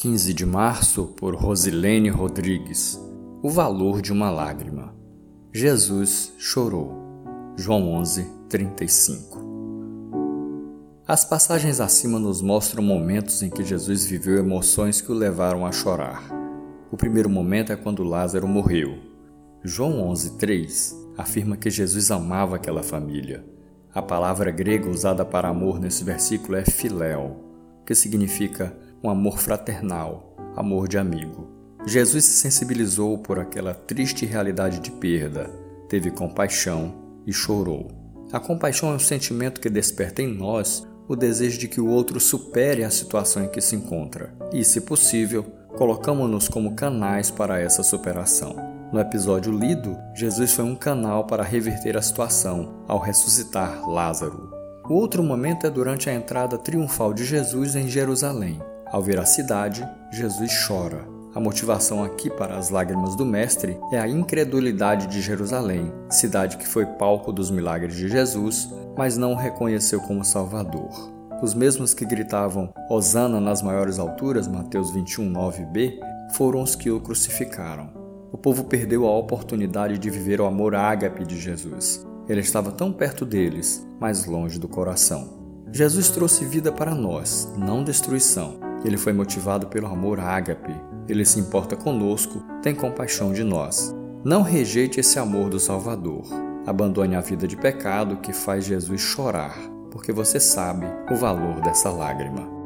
15 de março, por Rosilene Rodrigues. O valor de uma lágrima. Jesus chorou. João 11, 35. As passagens acima nos mostram momentos em que Jesus viveu emoções que o levaram a chorar. O primeiro momento é quando Lázaro morreu. João 11, 3 afirma que Jesus amava aquela família. A palavra grega usada para amor nesse versículo é filéu, que significa um amor fraternal, amor de amigo. Jesus se sensibilizou por aquela triste realidade de perda, teve compaixão e chorou. A compaixão é um sentimento que desperta em nós o desejo de que o outro supere a situação em que se encontra e, se possível, colocamos-nos como canais para essa superação. No episódio lido, Jesus foi um canal para reverter a situação ao ressuscitar Lázaro. O outro momento é durante a entrada triunfal de Jesus em Jerusalém. Ao ver a cidade, Jesus chora. A motivação aqui para as lágrimas do Mestre é a incredulidade de Jerusalém, cidade que foi palco dos milagres de Jesus, mas não o reconheceu como Salvador. Os mesmos que gritavam Hosana nas maiores alturas, Mateus 21, 9b, foram os que o crucificaram. O povo perdeu a oportunidade de viver o amor ágape de Jesus. Ele estava tão perto deles, mas longe do coração. Jesus trouxe vida para nós, não destruição. Ele foi motivado pelo amor ágape. Ele se importa conosco, tem compaixão de nós. Não rejeite esse amor do Salvador. Abandone a vida de pecado que faz Jesus chorar, porque você sabe o valor dessa lágrima.